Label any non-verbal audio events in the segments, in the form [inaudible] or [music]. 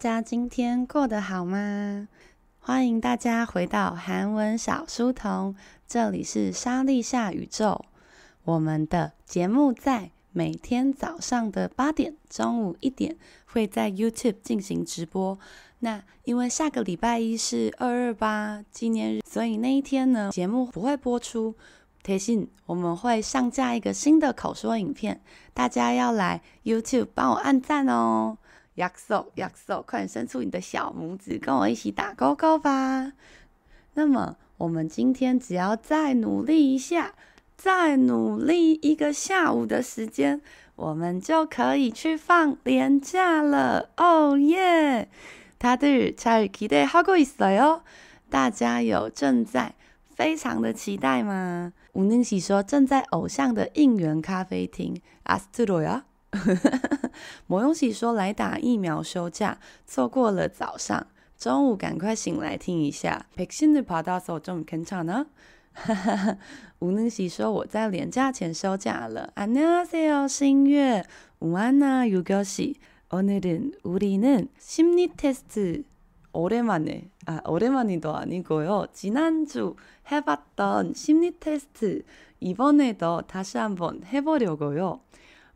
大家今天过得好吗？欢迎大家回到韩文小书童，这里是莎莉夏宇宙。我们的节目在每天早上的八点、中午一点会在 YouTube 进行直播。那因为下个礼拜一是二二八纪念日，所以那一天呢，节目不会播出。贴心，我们会上架一个新的口说影片，大家要来 YouTube 帮我按赞哦。约束约束，快点伸出你的小拇指，跟我一起打勾勾吧。那么，我们今天只要再努力一下，再努力一个下午的时间，我们就可以去放连假了。哦耶！다들잘기대하고있어요？大家有正在非常的期待吗？吴宁喜说正在偶像的应援咖啡厅。阿斯特罗呀。 [laughs] 莫永喜说来打疫苗休假，错过了早上，中午赶快醒来听一下。백신을받아서좀괜찮아？[laughs] 吴宁喜说我在连假前休假了。안녕하세요，新月。午安呐，유교 씨。 오늘은우리는심리테스트오랜만에아오랜만이도아니고요지난주해봤던심리테스트이번에도다시한번해보려고요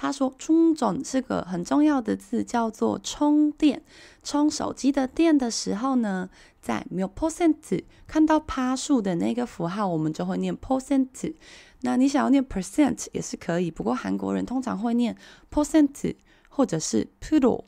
他说：“充总是个很重要的字，叫做充电。充手机的电的时候呢，在 mil percent 看到趴数的那个符号，我们就会念 percent。那你想要念 percent 也是可以，不过韩国人通常会念 percent 或者是 pro。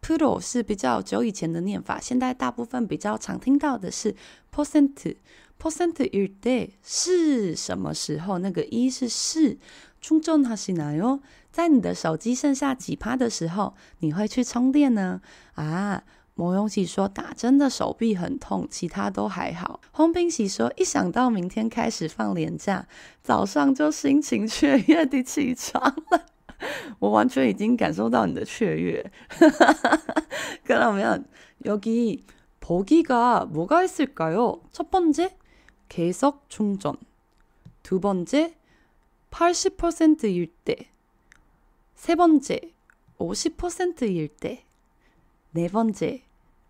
pro 是比较久以前的念法，现在大部分比较常听到的是 percent。percent 一 day 是什么时候？那个一是是充总하시나요？在你的手机剩下几趴的时候，你会去充电呢？啊，莫永喜说打针的手臂很痛，其他都还好。洪冰喜说一想到明天开始放连假，早上就心情雀跃地起床了。[laughs] 我完全已经感受到你的雀跃。그러면여기보기가뭐가있을까요첫번째계속충전두번째 팔십 퍼센트일때 세 번째, 50%일 때, 네 번째,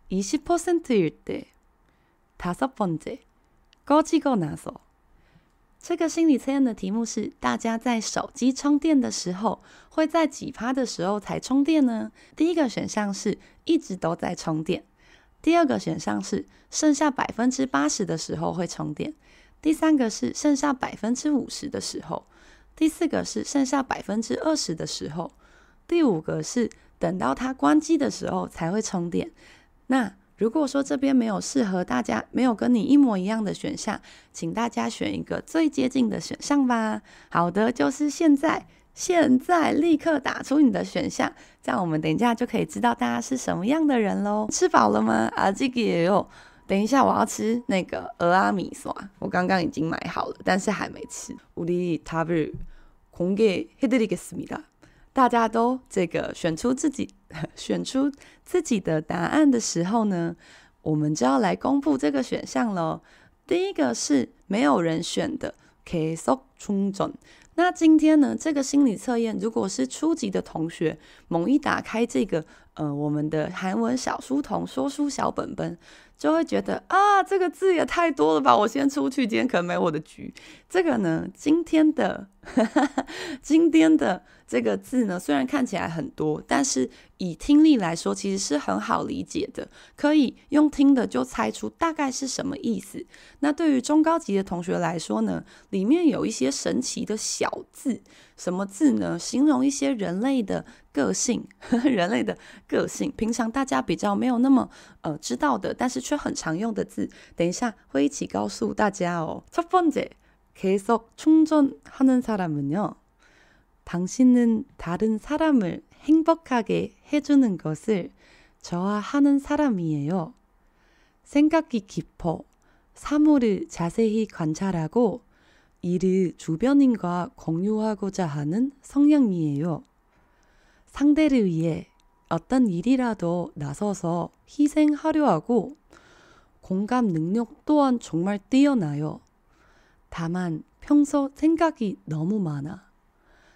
20%일 때, 다섯 번째, 꺼지고 나서。这个心理测验的题目是：大家在手机充电的时候，会在几趴的时候才充电呢？第一个选项是一直都在充电，第二个选项是剩下百分之八十的时候会充电，第三个是剩下百分之五十的时候。 第四个是剩下百分之二十的时候，第五个是等到它关机的时候才会充电。那如果说这边没有适合大家，没有跟你一模一样的选项，请大家选一个最接近的选项吧。好的，就是现在，现在立刻打出你的选项，这样我们等一下就可以知道大家是什么样的人喽。吃饱了吗？啊，这个也有。等一下，我要吃那个蚵仔米线，我刚刚已经买好了，但是还没吃。우리답을공개해드리겠습니다。大家都这个选出自己[laughs] 选出自己的答案的时候呢，我们就要来公布这个选项喽。第一个是没有人选的，계속충전。那今天呢，这个心理测验，如果是初级的同学，猛一打开这个，呃，我们的韩文小书童说书小本本， 就会觉得啊，这个字也太多了吧！我先出去，今天可能没我的局。这个呢，今天的 [laughs] 今天的这个字呢，虽然看起来很多，但是以听力来说，其实是很好理解的，可以用听的就猜出大概是什么意思。那对于中高级的同学来说呢，里面有一些神奇的小字，什么字呢？形容一些人类的个性，[laughs] 人类的个性，平常大家比较没有那么呃知道的，但是却很常用的字。等一下会一起告诉大家哦。첫번째 계속 충전하는 사람은요. 당신은 다른 사람을 행복하게 해주는 것을 좋아하는 사람이에요. 생각이 깊어 사물을 자세히 관찰하고 이를 주변인과 공유하고자 하는 성향이에요. 상대를 위해 어떤 일이라도 나서서 희생하려 하고 공감 능력 또한 정말 뛰어나요. 다만 평소 생각이 너무 많아.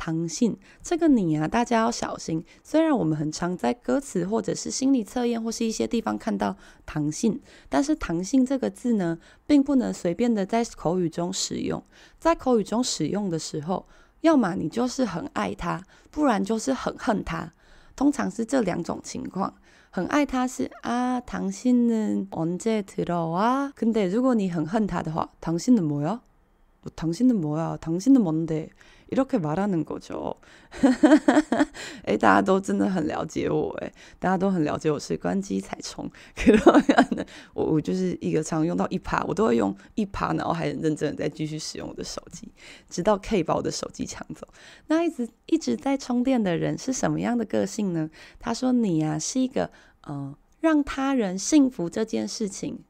당신这个你啊，大家要小心。虽然我们很常在歌词或者是心理测验或是一些地方看到당신，但是당신这个字呢，并不能随便的在口语中使用。在口语中使用的时候，要么你就是很爱他，不然就是很恨他。通常是这两种情况。很爱他是啊，당신은언제들어와？근데如果你很恨他的话，당신은뭐야당신은뭐야당신은뭔데 이렇게 말하는 거죠. 诶，大家都真的很了解我诶，大家都很了解我是关机踩虫。我我就是一个常用到一趴，我都会用一趴，然后还很认真的在继续使用我的手机，直到 K 把我的手机抢走。那一直一直在充电的人是什么样的个性呢？他说你呀、啊、是一个嗯、呃，让他人幸福这件事情，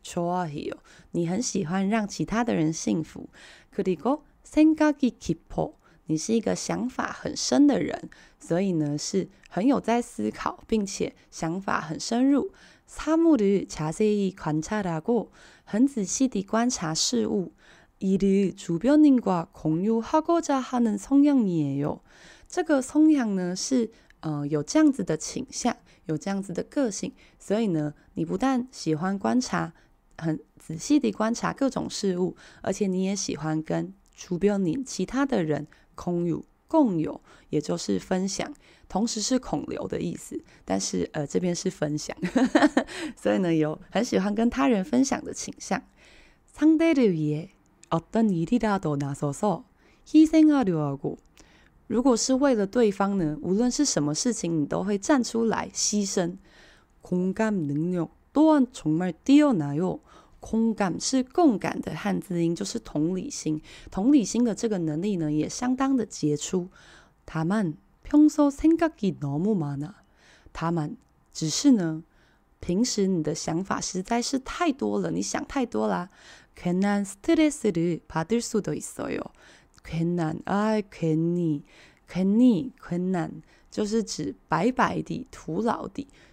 你很喜欢让其他的人幸福。그리고생각이깊어 你是一个想法很深的人，所以呢是很有在思考，并且想法很深入。사물을자세히관찰하고很仔细地观察事物。이를주변인과공유하고자하는성향이에요。这个성향呢是呃有这样子的倾向，有这样子的个性，所以呢你不但喜欢观察，很仔细地观察各种事物，而且你也喜欢跟주변인其他的人。 空有共有，也就是分享，同时是孔流的意思。但是呃，这边是分享，[laughs] 所以呢，有很喜欢跟他人分享的倾向。상대를위해어떤일이라도나서서희생하려하고，如果是为了对方呢，无论是什么事情，你都会站出来牺牲。공감능력또한정말뛰어나요。 空感是共感的汉字音，就是同理心。同理心的这个能力呢，也相当的杰出。다만평소생각이너무많아。다만只是呢，平时你的想法实在是太多了，你想太多啦。괜한스트레스를받을수도있어요。괜한啊，괜히 괜히 괜한就是指白白的、徒劳的。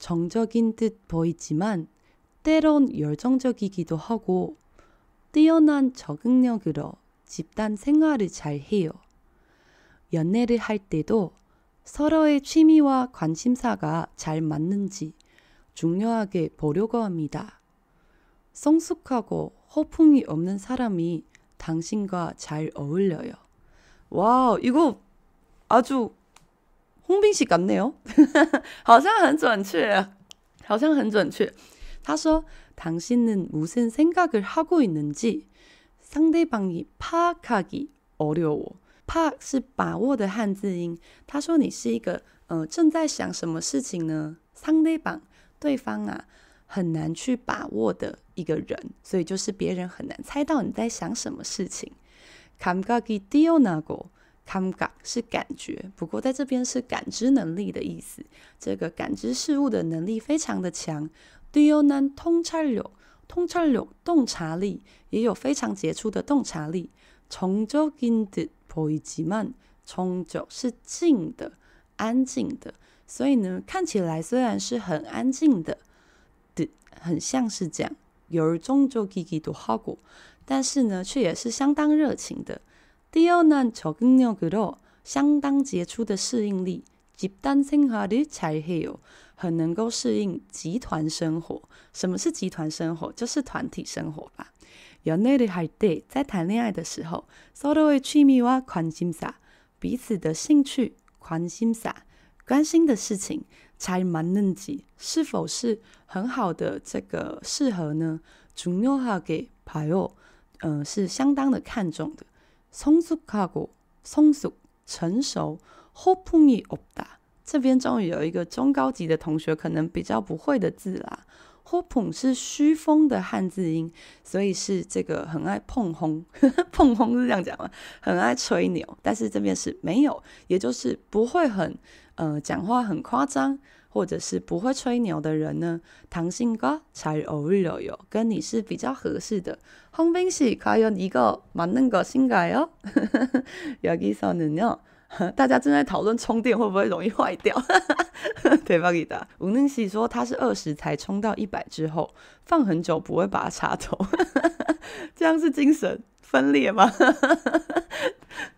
정적인 듯 보이지만 때론 열정적이기도 하고 뛰어난 적응력으로 집단 생활을 잘 해요. 연애를 할 때도 서로의 취미와 관심사가 잘 맞는지 중요하게 보려고 합니다. 성숙하고 허풍이 없는 사람이 당신과 잘 어울려요. 와, 이거 아주 홍冰喜感네요[laughs] 好像很准确，好像很准确。他说：“당신은무슨생각을하고있는지상대방이파악하기어려워。파是把握的汉字音。他说你是一个呃正在想什么事情呢？상대방 对方啊很难去把握的一个人，所以就是别人很难猜到你在想什么事情。감각이뛰어나고， 감각是感觉，不过在这边是感知能力的意思。这个感知事物的能力非常的强。뛰어난통찰력，통찰력洞察力也有非常杰出的洞察力。정적인듯보이지만，정적是静的、安静的，所以呢，看起来虽然是很安静的，的很像是这样，열정적이기도 하고，但是呢，却也是相当热情的。 뛰어난적응력으로，相当杰出的适应力。집단생활을잘해요，很能够适应集团生活。什么是集团生活？就是团体生活吧。연애를할 때， 在谈恋爱的时候，서로의취미와관심사，彼此的兴趣，관심사，关心的事情，잘맞는지，是否是很好的这个适合呢？중요하게봐요，嗯，是相当的看重的。 성숙하고，성숙，成熟。호풍이없다，这边终于有一个中高级的同学可能比较不会的字啦。호풍是虚风的汉字音，所以是这个很爱碰轰，[laughs] 碰轰是这样讲吗？很爱吹牛，但是这边是没有，也就是不会很呃讲话很夸张， 或者是不会吹牛的人呢。당신과잘어울려요，跟你是比较合适的。홍빈씨과연이거맞는것인가요？여기서는요。大家正在讨论充电会不会容易坏掉。对吧？给他吴能喜说他是二十才充到一百之后放很久不会把它插头，[laughs] 这样是精神分裂吗？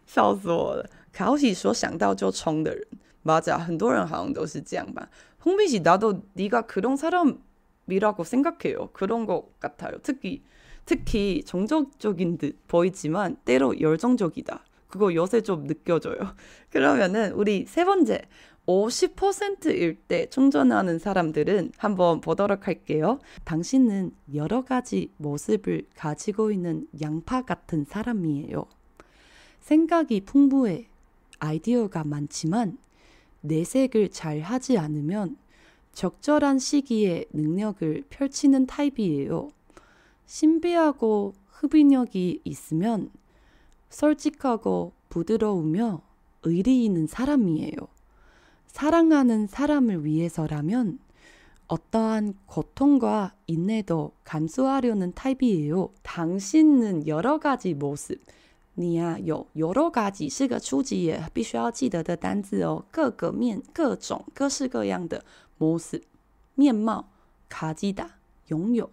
笑死我了！卡奥喜说想到就充的人， 맞아很多人好像都是这样吧。홍빈씨나도네가그런사람이라고생각해요그런것같아요특히특히정적적인듯보이지만때로열정적이다 그거 요새 좀 느껴져요. [laughs] 그러면은 우리 세 번째 50%일 때 충전하는 사람들은 한번 보도록 할게요. 당신은 여러 가지 모습을 가지고 있는 양파 같은 사람이에요. 생각이 풍부해. 아이디어가 많지만 내색을 잘 하지 않으면 적절한 시기에 능력을 펼치는 타입이에요. 신비하고 흡인력이 있으면 솔직하고 부드러우며 의리 있는 사람이에요. 사랑하는 사람을 위해서라면 어떠한 고통과 인내도 감수하려는 타입이에요. 당신은 여러 가지 모습. 你呀、啊，有 y o r o g a j i 是个初级也必须要记得的单字哦，各个面、各种、各式各样的 m o s 面貌 k a j i d a 拥有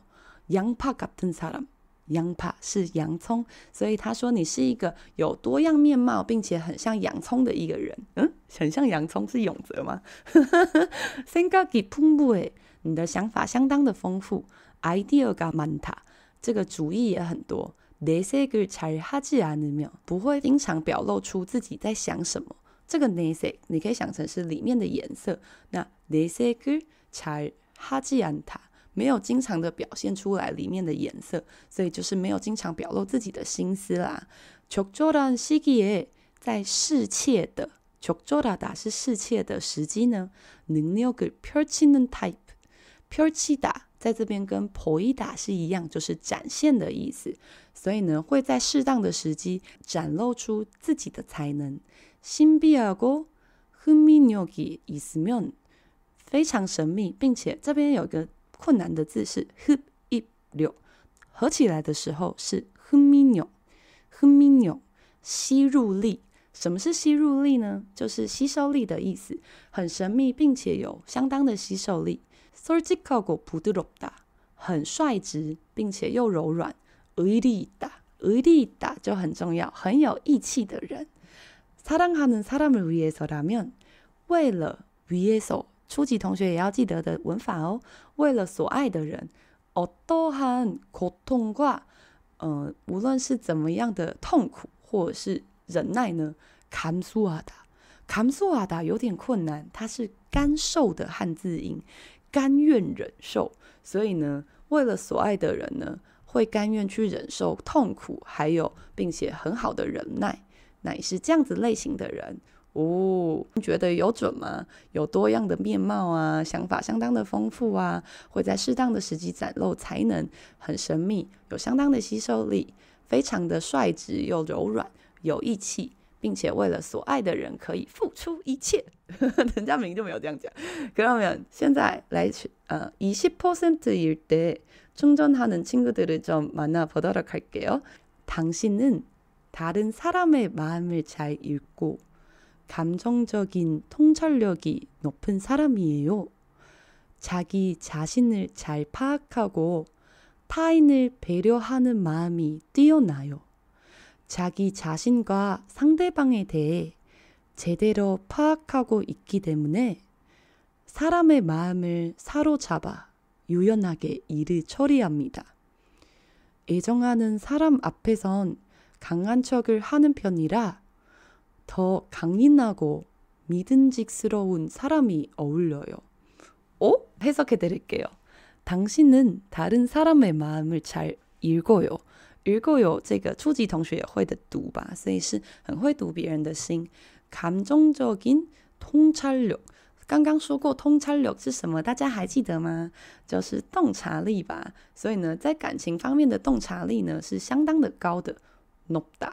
y a n g p a k a t n s a a m y a n g p a 是洋葱，所以他说你是一个有多样面貌，并且很像洋葱的一个人。嗯，很像洋葱是永泽吗 s e n g a g i p u m b u 你的想法相当的丰富，idea ga manta，这个主意也很多。내색을잘하지않으며，不会经常表露出自己在想什么。这个내색你可以想成是里面的颜色。那내색을잘하지않다。没有经常的表现出来里面的颜色，所以就是没有经常表露自己的心思啦。적절한시기에在适切的적절하다是适切的时机呢。능력을펼치는 type，펼치다在这边跟보이다是一样，就是展现的意思。 所以呢，会在适当的时机展露出自己的才能。신비하고흥미력이있으면非常神秘，并且这边有个。困难的字是 흡입력，合起来的时候是 흡입 력， 흡입 력， 吸入力。什么是吸入力呢？就是吸收力的意思，很神秘，并且有相当的吸收力。솔직하고부드럽다， 很率直，并且又柔软。 의리있다， 의리있다就很重要，很有义气的人。사랑하는사람을위해서라면，为了위해서。初级同学也要记得的文法哦。为了所爱的人，어떠한고통과，呃，无论是怎么样的痛苦或者是忍耐呢？감수하다，감수하다有点困难，它是甘受的汉字音，甘愿忍受。所以呢，为了所爱的人呢， 会甘愿去忍受痛苦，还有并且很好的忍耐。那也是这样子类型的人。哦，你觉得有准吗？有多样的面貌啊，想法相当的丰富啊，会在适当的时机展露才能，很神秘，有相当的吸收力，非常的率直又柔软，有义气，并且为了所爱的人可以付出一切。[laughs] 人家明就没有这样讲。可是我们现在来呃20%일때 충전하는 친구들을 좀 만나보도록 할게요. 당신은 다른 사람의 마음을 잘 읽고 감정적인 통찰력이 높은 사람이에요. 자기 자신을 잘 파악하고 타인을 배려하는 마음이 뛰어나요. 자기 자신과 상대방에 대해 제대로 파악하고 있기 때문에 사람의 마음을 사로잡아 유연하게 일을 처리합니다. 애정하는 사람 앞에선 강한 척을 하는 편이라 더 강인하고 믿음직스러운 사람이 어울려요. 어? 해석해 드릴게요. 당신은 다른 사람의 마음을 잘 읽어요. 읽어요. 这个初级同学也会的读吧，所以是很会读别人的心。 감정적인 통찰력。 刚刚说过通察力是什么？大家还记得吗？就是洞察力吧。所以呢，在感情方面的洞察力呢，是相当的高的。높다。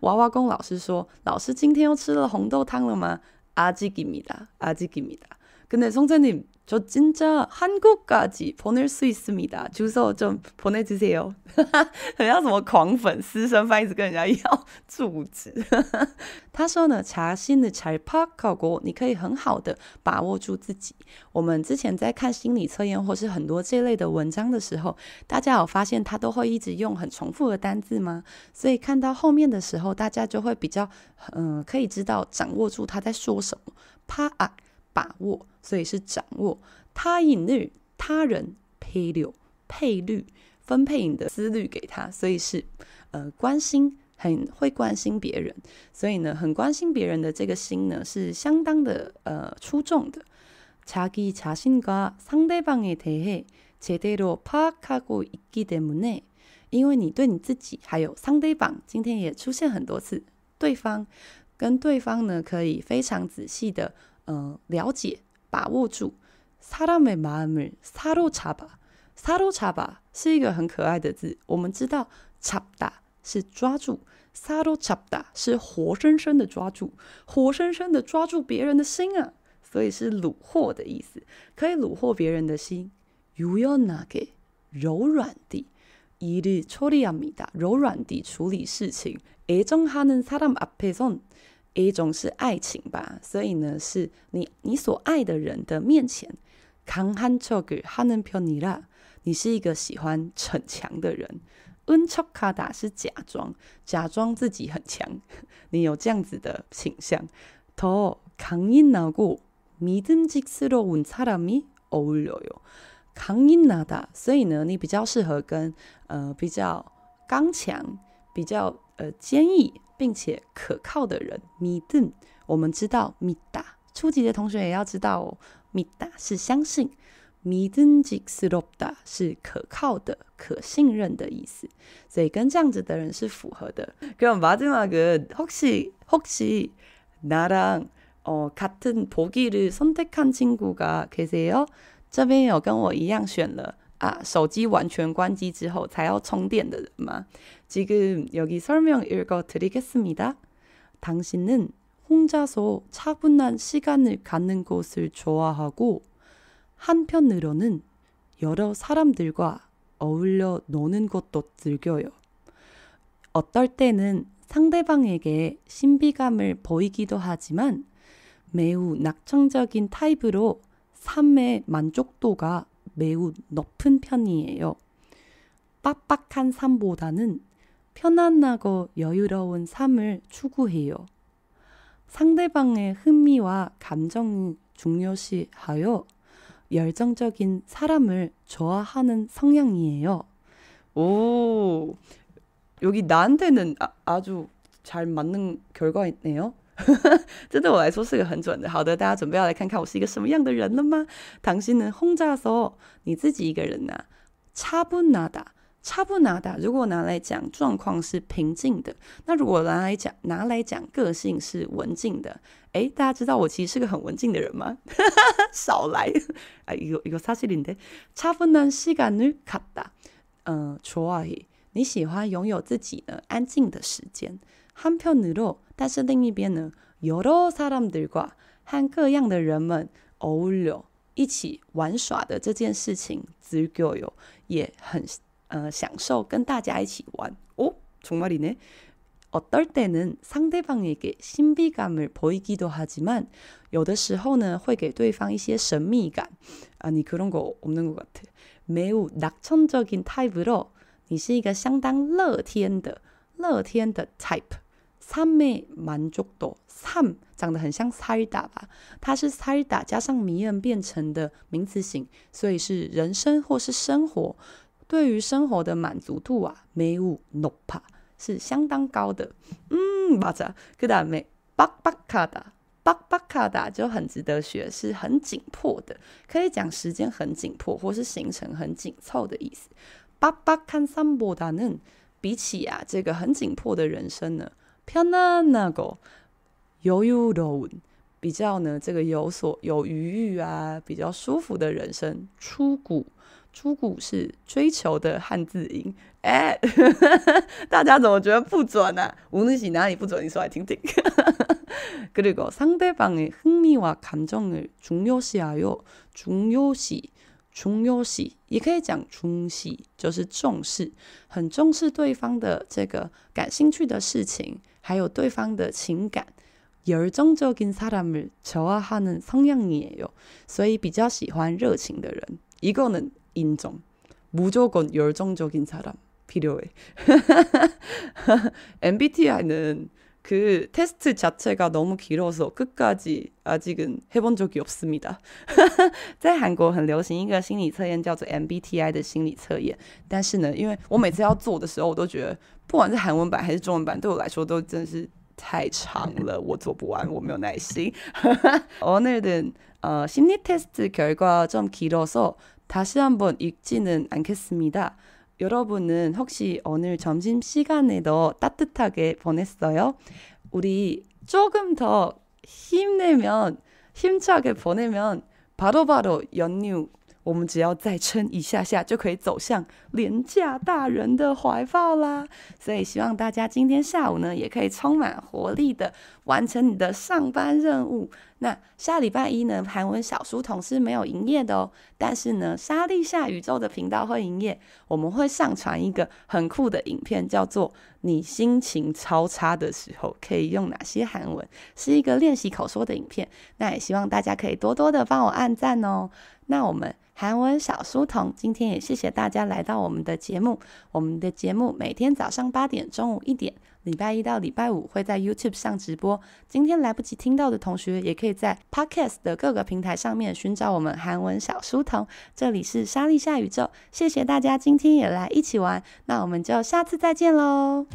娃娃工老师说：“老师今天又吃了红豆汤了吗？”아직입니다。아직입니다。근데선생님 저진짜한국까지보낼수있습니다 주소좀보내주세요 很像什么狂粉私生饭，一直跟人家要住址。他说呢，자신을잘파악하고你可以很好的把握住自己。我们之前在看心理测验或是很多这类的文章的时候，大家有发现他都会一直用很重复的单字吗？所以看到后面的时候，大家就会比较嗯、呃，可以知道掌握住他在说什么。파악。 把握，所以是掌握。他引律他人配虑配虑分配你的思虑给他，所以是呃关心，很会关心别人。所以呢，很关心别人的这个心呢，是相当的呃出众的。자기자신과상대방에대해제대로파악하고있기때문에因为你对你自己还有상대방，今天也出现很多次，对方跟对方呢可以非常仔细的。 嗯、呃，了解，把握住。사람의마음을사로잡아，사로잡아是一个很可爱的字。我们知道，잡다是抓住，사로잡다是活生生的抓住，活生生的抓住别人的心啊，所以是虏获的意思，可以虏获别人的心。유연하게，柔软地，일을처리합니다，柔软地处理事情。애정하는사람앞에선。 一种是爱情吧，所以呢，是你你所爱的人的面前，강한척을하는편이라，你是一个喜欢逞强的人。은척하다是假装，假装自己很强，你有这样子的倾向。더강인하고믿음직스러운사람이어울려요。강인하다，所以呢，你比较适合跟呃比较刚强、比较呃坚毅。 并且可靠的人，믿음，我们知道믿다，初级的同学也要知道哦，믿다是相信，믿음직스럽다是可靠的、可信任的意思，所以跟这样子的人是符合的。그럼마지막은혹시혹시나랑어같은보기를선택한친구가계세요这边有跟我一样选了。啊，手机完全关机之后才要充电的人吗？ 지금 여기 설명 읽어 드리겠습니다 당신은 혼자서 차분한 시간을 갖는 것을 좋아하고 한편으로는 여러 사람들과 어울려 노는 것도 즐겨요 어떨 때는 상대방에게 신비감을 보이기도 하지만 매우 낙천적인 타입으로 삶의 만족도가 매우 높은 편이에요. 빡빡한 삶보다는 편안하고 여유로운 삶을 추구해요. 상대방의 흥미와 감정을 중요시하여 열정적인 사람을 좋아하는 성향이에요. 오, 여기 나한테는 아, 아주 잘 맞는 결과있네요. 这对我来说是个很准的。好的，大家准备要来看看我是一个什么样的人了吗？당신은혼자서你自己一个人呐、啊，차분하다 [laughs] 差不拿的，如果拿来讲状况是平静的，那如果拿来讲拿来讲个性是文静的，诶，大家知道我其实是个很文静的人吗？[laughs] 少来啊，一个一个사실인데차분한시간을갖다，嗯，좋아해，你喜欢拥有自己的安静的时间。한편으로，但是另一边呢，여러사람들과和各样的人们어울려一起玩耍的这件事情，즐겨요也很。 呃，享受跟大家一起玩哦，정말이네어떨때는상대방에게신비감을보이기도하지만有的时候呢，会给对方一些神秘感。啊，你그런거없는것같아매우낙천적인타입으로你是一个相当乐天的、乐天的 type。삶의만족도 삶长得很像살다吧？它是살다加上미음变成的名词型，所以是人生或是生活。 对于生活的满足度啊，매우높아是相当高的。嗯，맞아그다음에빡빡하다빡빡하다就很值得学，是很紧迫的，可以讲时间很紧迫，或是行程很紧凑的意思。빡빡한삶보다는比起啊这个很紧迫的人生呢，편안하고여유로운比较呢这个有所有余裕啊，比较舒服的人生，出谷。 出谷是追求的汉字音，哎，[laughs] 大家怎么觉得不准呢、啊？吴女士哪里不准？你说来听听。그리고상대방의흥미와감정을중요시하여중요시 중요시也可以讲중시，就是重视，很重视对方的这个感兴趣的事情，还有对方的情感。열정적인사람을좋아하는성향이에요，所以比较喜欢热情的人。一个呢。 인정. 무조건 열정적인 사람 필요해. MBTI는 그 테스트 자체가 너무 길어서 끝까지 아직은 해본 적이 없습니다. 在韩国很流行一个心理测验叫做 MBTI 的心理测验，但是呢，因为我每次要做的时候，我都觉得不管是韩文版还是中文版对我来说都真是 太长了，我做不完，我没有耐心。 오늘은 어, 심리 테스트 결과 좀 길어서 다시 한번 읽지는 않겠습니다. 여러분은 혹시 오늘 점심 시간에도 따뜻하게 보냈어요? 우리 조금 더 힘내면 힘차게 보내면 바로바로 바로 연휴 [laughs] 我们只要再撑一下下，就可以走向廉价大人的怀抱啦！所以希望大家今天下午呢，也可以充满活力的完成你的上班任务。那下礼拜一呢，韩文小书童是没有营业的哦。但是呢，莎莉夏宇宙的频道会营业，我们会上传一个很酷的影片，叫做“你心情超差的时候可以用哪些韩文”，是一个练习口说的影片。那也希望大家可以多多的帮我按赞哦。那我们。韩文小书童，今天也谢谢大家来到我们的节目。我们的节目每天早上八点、中午一点，礼拜一到礼拜五会在 YouTube 上直播。今天来不及听到的同学，也可以在 Podcast 的各个平台上面寻找我们韩文小书童。这里是莎莉夏宇宙，谢谢大家今天也来一起玩，那我们就下次再见喽。